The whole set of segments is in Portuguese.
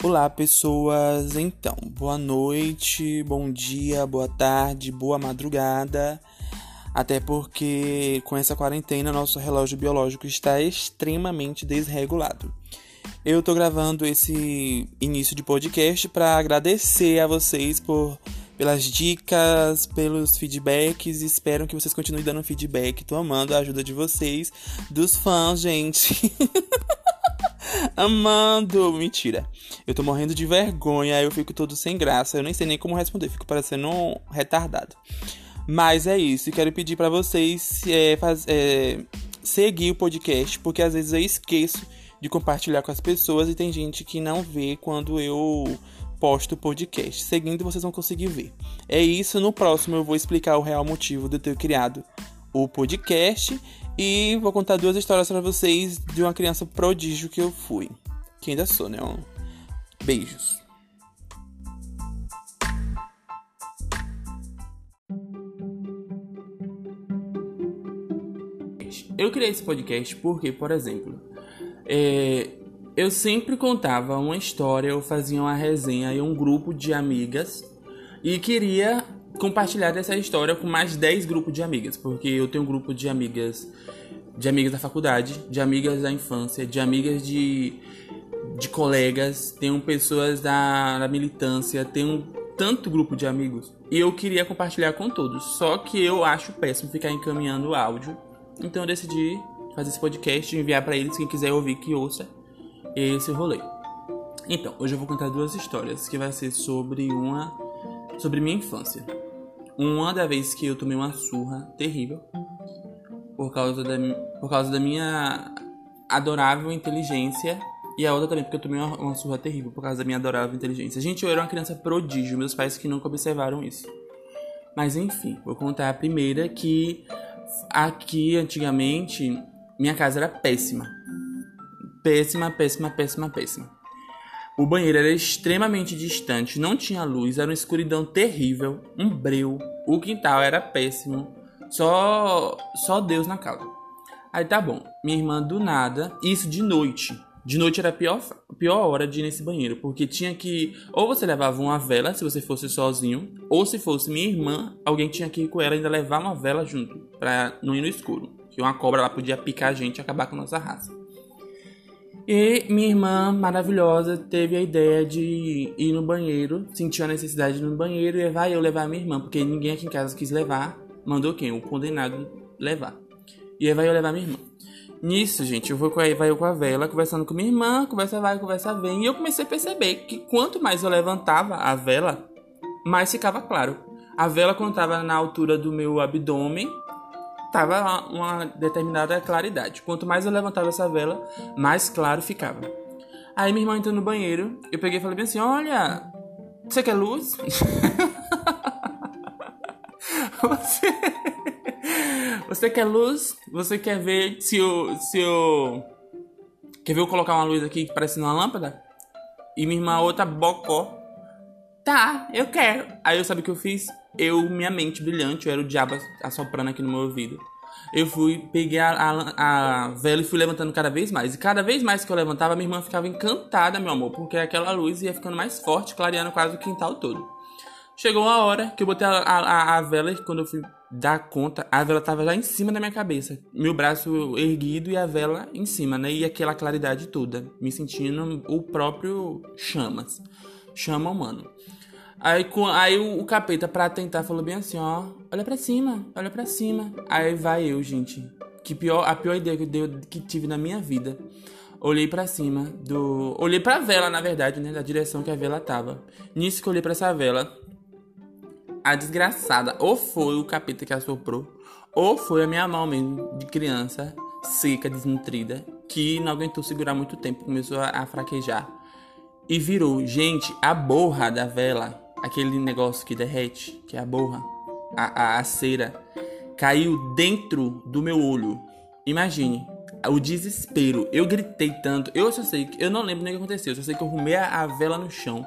Olá, pessoas. Então, boa noite, bom dia, boa tarde, boa madrugada. Até porque com essa quarentena nosso relógio biológico está extremamente desregulado. Eu tô gravando esse início de podcast para agradecer a vocês por pelas dicas, pelos feedbacks. Espero que vocês continuem dando feedback. Tô amando a ajuda de vocês, dos fãs, gente. Amando! Mentira. Eu tô morrendo de vergonha, eu fico todo sem graça. Eu nem sei nem como responder, fico parecendo um retardado. Mas é isso, quero pedir para vocês é, faz, é, seguir o podcast, porque às vezes eu esqueço de compartilhar com as pessoas e tem gente que não vê quando eu posto o podcast. Seguindo, vocês vão conseguir ver. É isso, no próximo eu vou explicar o real motivo de eu ter criado o podcast e vou contar duas histórias para vocês de uma criança prodígio que eu fui. Que ainda sou, né? Beijos. Eu criei esse podcast porque, por exemplo, é, eu sempre contava uma história, eu fazia uma resenha em um grupo de amigas e queria compartilhar essa história com mais 10 grupos de amigas, porque eu tenho um grupo de amigas, de amigas da faculdade, de amigas da infância, de amigas de, de colegas, tenho pessoas da, da militância, tenho tanto grupo de amigos e eu queria compartilhar com todos. Só que eu acho péssimo ficar encaminhando áudio, então eu decidi fazer esse podcast e enviar para eles quem quiser ouvir que ouça esse rolê. Então, hoje eu vou contar duas histórias que vai ser sobre uma sobre minha infância. Uma da vez que eu tomei uma surra terrível por causa da, por causa da minha adorável inteligência e a outra também porque eu tomei uma, surra terrível por causa da minha adorável inteligência. Gente, eu era uma criança prodígio, meus pais que nunca observaram isso. Mas enfim, vou contar a primeira que aqui antigamente minha casa era péssima. Péssima, péssima, péssima, péssima. O banheiro era extremamente distante, não tinha luz, era uma escuridão terrível, um breu. O quintal era péssimo, só só Deus na casa. Aí tá bom, minha irmã do nada, isso de noite. De noite era a pior, pior hora de ir nesse banheiro, porque tinha que. Ou você levava uma vela se você fosse sozinho, ou se fosse minha irmã, alguém tinha que ir com ela ainda levar uma vela junto, pra não ir no escuro. Que uma cobra lá podia picar a gente e acabar com a nossa raça. E minha irmã maravilhosa teve a ideia de ir no banheiro, sentiu a necessidade de ir no banheiro e vai eu levar minha irmã, porque ninguém aqui em casa quis levar, mandou quem? O condenado levar. E aí vai eu levar minha irmã. Nisso, gente, eu vou com a, vai eu com a vela, conversando com minha irmã, conversa vai, conversa vem, e eu comecei a perceber que quanto mais eu levantava a vela, mais ficava claro. A vela contava na altura do meu abdômen, tava uma determinada claridade. Quanto mais eu levantava essa vela, mais claro ficava. Aí minha irmã entrou no banheiro, eu peguei e falei bem assim: Olha, você quer luz? você... você quer luz? Você quer ver se eu. Se eu... Quer ver eu colocar uma luz aqui parecendo uma lâmpada? E minha irmã, outra bocó. Tá, eu quero. Aí eu sabe o que eu fiz? Eu, minha mente brilhante, eu era o diabo assoprando aqui no meu ouvido. Eu fui, peguei a, a, a, vela e fui levantando cada vez mais. E cada vez mais que eu levantava, minha irmã ficava encantada, meu amor, porque aquela luz ia ficando mais forte, clareando quase o quintal todo. Chegou uma hora que eu botei a, a, a vela e quando eu fui dar conta, a vela tava lá em cima da minha cabeça. Meu braço erguido e a vela em cima, né? E aquela claridade toda. Me sentindo o próprio chamas. Chama humano. Aí, aí o, o, capeta, pra tentar, falou bem assim, ó. Olha pra cima, olha pra cima. Aí vai eu, gente. Que pior, a pior ideia que, deu, que tive na minha vida. Olhei para cima do. Olhei pra vela, na verdade, né? Da direção que a vela tava. Nisso que eu olhei pra essa vela. A desgraçada, ou foi o capeta que assoprou, ou foi a minha mão mesmo, de criança, seca, desnutrida, que não aguentou segurar muito tempo, começou a, a fraquejar. E virou, gente, a borra da vela aquele negócio que derrete, que é a borra, a, a, a cera, caiu dentro do meu olho. Imagine o desespero. Eu gritei tanto. Eu só sei que. Eu não lembro nem o que aconteceu. Eu só sei que eu arrumei a, a vela no chão.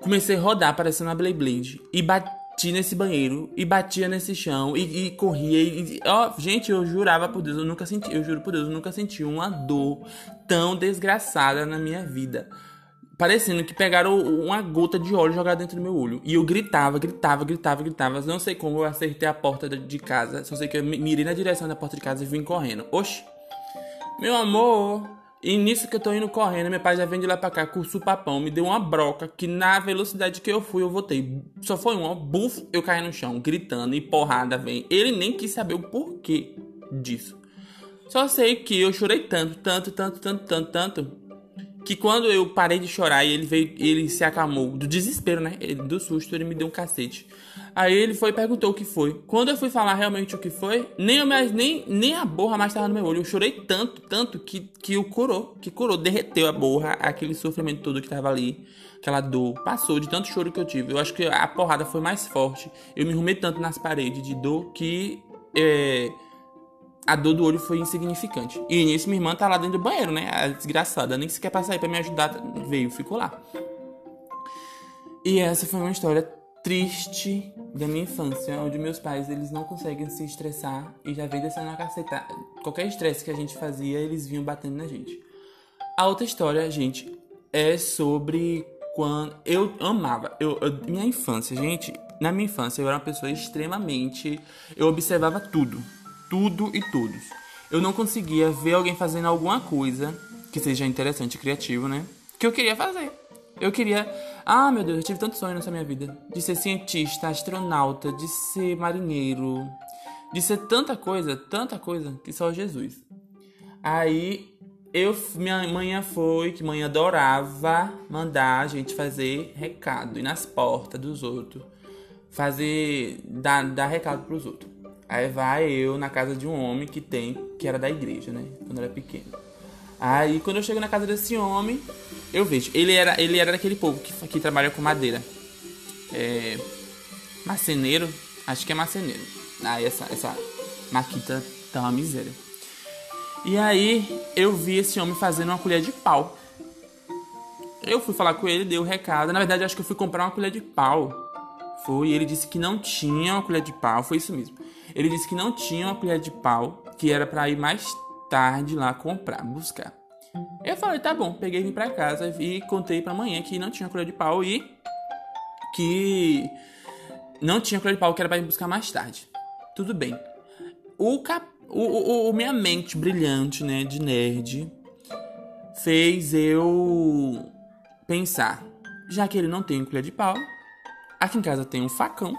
Comecei a rodar, parecendo uma Blade E bati nesse banheiro. E batia nesse chão. E, e corria. E, ó, gente, eu jurava por Deus. Eu nunca senti. Eu juro por Deus, eu nunca senti uma dor tão desgraçada na minha vida parecendo que pegaram uma gota de óleo jogada dentro do meu olho. E eu gritava, gritava, gritava, gritava. Não sei como eu acertei a porta de casa. Só sei que eu mirei na direção da porta de casa e vim correndo. Oxi! Meu amor! E nisso que eu tô indo correndo, meu pai já vem de lá pra cá com o supapão, me deu uma broca que na velocidade que eu fui, eu voltei. Só foi um, buf, eu caí no chão, gritando e porrada vem. Ele nem quis saber o porquê disso. Só sei que eu chorei tanto, tanto, tanto, tanto, tanto, tanto, que quando eu parei de chorar e ele veio, ele se acalmou do desespero, né? Ele, do susto, ele me deu um cacete. Aí ele foi e perguntou o que foi. Quando eu fui falar realmente o que foi, nem eu mais, nem, nem a borra mais estava no meu olho. Eu chorei tanto, tanto que, que o curou, que curou, derreteu a borra, aquele sofrimento todo que tava ali, aquela dor, passou de tanto choro que eu tive. Eu acho que a porrada foi mais forte. Eu me arrumei tanto nas paredes de dor que é, a dor do olho foi insignificante. E nisso minha irmã tá lá dentro do banheiro, né? A desgraçada, nem sequer passar aí pra me ajudar, veio, ficou lá. E essa foi uma história triste da minha infância, onde meus pais eles não conseguem se estressar e já vem descendo a caceta. Qualquer estresse que a gente fazia, eles vinham batendo na gente. A outra história, gente, é sobre quando eu amava, eu, eu, minha infância, gente, na minha infância eu era uma pessoa extremamente, eu observava tudo tudo e todos. Eu não conseguia ver alguém fazendo alguma coisa que seja interessante e criativo, né? Que eu queria fazer. Eu queria. Ah, meu Deus, eu tive tanto sonho nessa minha vida. De ser cientista, astronauta, de ser marinheiro. De ser tanta coisa, tanta coisa, que só Jesus. Aí eu, minha mãe foi, que mãe adorava mandar a gente fazer recado, ir nas portas dos outros, fazer, dar, dar recado pros outros. Aí vai eu na casa de um homem que tem, que era da igreja, né? Quando eu era pequeno. Aí quando eu chego na casa desse homem, eu vejo. Ele era, ele era daquele povo que, que trabalha com madeira. É, marceneiro, acho que é marceneiro. Aí essa, essa maquita tá uma miséria. E aí eu vi esse homem fazendo uma colher de pau. Eu fui falar com ele, dei o um recado. Na verdade, acho que eu fui comprar uma colher de pau. Foi, ele disse que não tinha uma colher de pau, foi isso mesmo. Ele disse que não tinha uma colher de pau, que era para ir mais tarde lá comprar, buscar. Eu falei, tá bom, peguei vim pra casa e contei pra manhã que não tinha colher de pau e que não tinha colher de pau, que era pra ir buscar mais tarde. Tudo bem. O, cap... o, o, o minha mente brilhante, né, de nerd, fez eu pensar, já que ele não tem colher de pau, aqui em casa tem um facão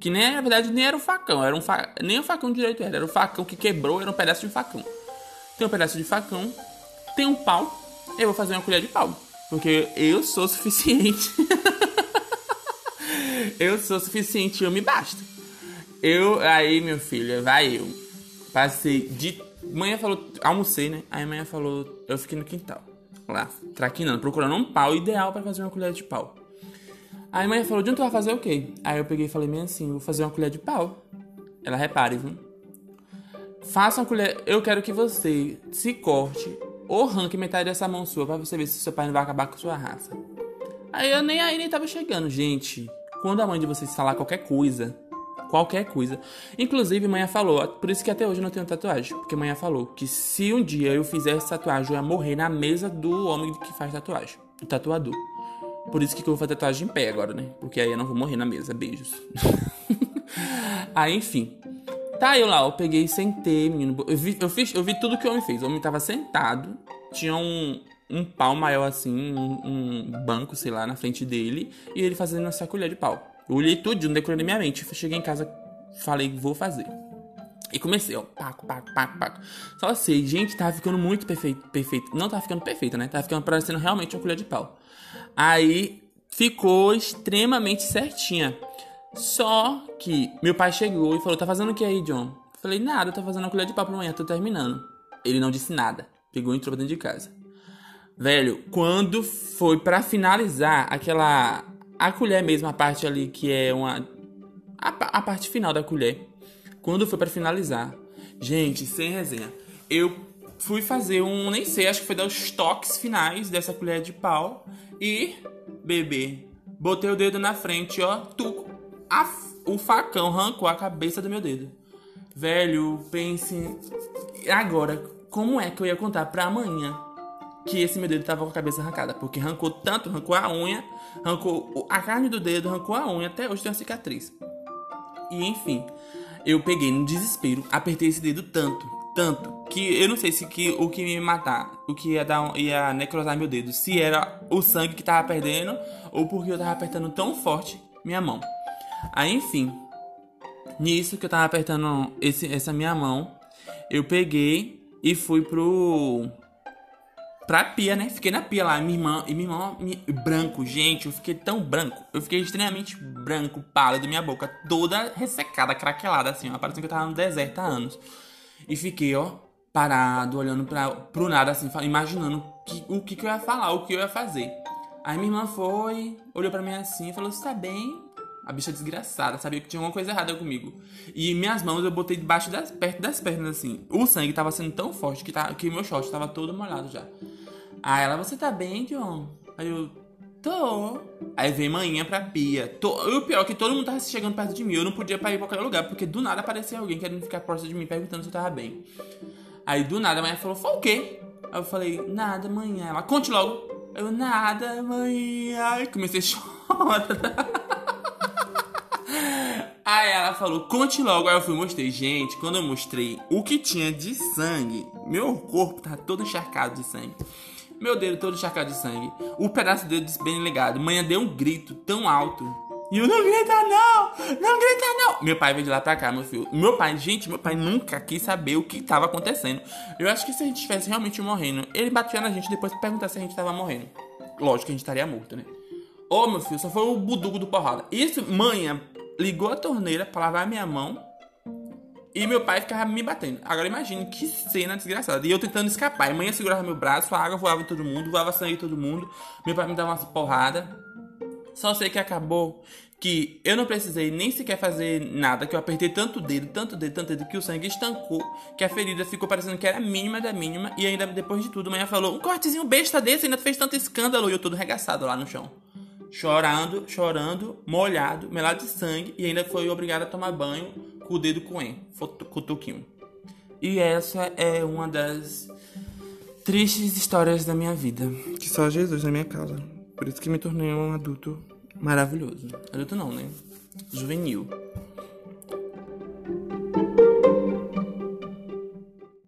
que nem, na verdade, nem era um facão, era um fa... nem um facão direito era, era um facão que quebrou, era um pedaço de facão. Tem um pedaço de facão, tem um pau, eu vou fazer uma colher de pau. Porque eu sou suficiente. eu sou suficiente, eu me basta. Eu, aí, meu filho, vai eu. Passei de. Manhã falou, almocei, né? Aí amanhã falou, eu fiquei no quintal. Lá, traquinando, procurando um pau ideal para fazer uma colher de pau. Aí a mãe falou, Jun, tu vai fazer o quê? Aí eu peguei e falei bem assim, vou fazer uma colher de pau. Ela repare, viu? Faça uma colher. Eu quero que você se corte ou arranque metade dessa mão sua pra você ver se seu pai não vai acabar com sua raça. Aí eu nem aí nem tava chegando, gente. Quando a mãe de vocês falar qualquer coisa, qualquer coisa. Inclusive, mãe falou, por isso que até hoje eu não tenho tatuagem. Porque mãe falou que se um dia eu fizesse tatuagem, eu ia morrer na mesa do homem que faz tatuagem, o tatuador. Por isso que eu vou fazer tatuagem em pé agora, né? Porque aí eu não vou morrer na mesa. Beijos. aí, enfim. Tá, eu lá, eu peguei sentei, menino. Eu vi, eu, fiz, eu vi tudo que o homem fez. O homem tava sentado, tinha um, um pau maior assim, um, um, banco, sei lá, na frente dele, e ele fazendo essa colher de pau. Eu olhei tudo, não decorei na minha mente. Cheguei em casa, falei, vou fazer. E comecei, ó, paco, paco, paco, paco. Só sei, gente, tava ficando muito perfeito, perfeito. Não tava ficando perfeito, né? Tava ficando parecendo realmente uma colher de pau. Aí ficou extremamente certinha. Só que meu pai chegou e falou: Tá fazendo o que aí, John? Falei: Nada, tô fazendo a colher de pau pra amanhã, tô terminando. Ele não disse nada. Pegou e entrou pra dentro de casa. Velho, quando foi para finalizar aquela. A colher mesmo, a parte ali que é uma. A, a parte final da colher. Quando foi para finalizar. Gente, sem resenha. Eu fui fazer um. Nem sei, acho que foi dar os toques finais dessa colher de pau. E, bebê, botei o dedo na frente, ó, tu, a, o facão arrancou a cabeça do meu dedo. Velho, pense agora, como é que eu ia contar pra amanhã que esse meu dedo tava com a cabeça arrancada. Porque arrancou tanto, arrancou a unha, arrancou a carne do dedo, arrancou a unha, até hoje tem uma cicatriz. E enfim, eu peguei no desespero, apertei esse dedo tanto, tanto, que eu não sei se que, o que me matar, o que ia, dar, ia necrosar meu dedo, se era o sangue que tava perdendo ou porque eu tava apertando tão forte minha mão. Aí enfim, nisso que eu tava apertando esse, essa minha mão, eu peguei e fui pro pra pia, né? Fiquei na pia lá, minha irmã, e minha irmã, branco, gente, eu fiquei tão branco, eu fiquei extremamente branco, pálido, minha boca toda ressecada, craquelada, assim, ó, parecendo que eu tava no deserto há anos. E fiquei, ó, parado, olhando pra, pro nada, assim, imaginando que, o que, que eu ia falar, o que eu ia fazer. Aí minha irmã foi, olhou pra mim assim e falou: Você tá bem? A bicha desgraçada, sabia que tinha alguma coisa errada comigo. E minhas mãos eu botei debaixo das, perto das pernas, assim. O sangue tava sendo tão forte que, tá, que meu short tava todo molhado já. Aí ela, você tá bem, John? Aí eu, tô. Aí vem manhã pra pia. Tô. E o pior é que todo mundo tava chegando perto de mim. Eu não podia ir pra qualquer lugar, porque do nada aparecia alguém querendo ficar próximo de mim, perguntando se eu tava bem. Aí do nada a mãe falou, foi o quê? Aí eu falei, nada, manhã. Ela, conte logo. Eu, nada, mãe. Aí comecei a chorar. Aí ela falou, conte logo. Aí eu fui mostrei. Gente, quando eu mostrei o que tinha de sangue, meu corpo tava todo encharcado de sangue. Meu dedo todo encharcado de sangue. O pedaço do dedo bem ligado. Manhã deu um grito tão alto. E eu, não grita não! Não grita não! Meu pai veio de lá pra cá, meu filho. Meu pai, gente, meu pai nunca quis saber o que tava acontecendo. Eu acho que se a gente estivesse realmente morrendo, ele batia na gente depois pra perguntar se a gente tava morrendo. Lógico que a gente estaria morto, né? Ô, oh, meu filho, só foi o budugo do porrada. Isso, manhã, ligou a torneira pra lavar minha mão e meu pai ficava me batendo. Agora imagine que cena desgraçada. E eu tentando escapar. E manhã segurava meu braço, a água voava em todo mundo, voava sangue em todo mundo. Meu pai me dava umas porradas. Só sei que acabou que eu não precisei nem sequer fazer nada, que eu apertei tanto dedo, tanto dedo, tanto dedo, que o sangue estancou, que a ferida ficou parecendo que era mínima da mínima, e ainda depois de tudo, a manhã falou, um cortezinho besta desse ainda fez tanto escândalo, e eu todo regaçado lá no chão. Chorando, chorando, molhado, melado de sangue, e ainda foi obrigado a tomar banho com o dedo com E, cutuquinho. E essa é uma das tristes histórias da minha vida. Que só Jesus na minha casa. Por isso que me tornei um adulto maravilhoso. Adulto não, né? Juvenil.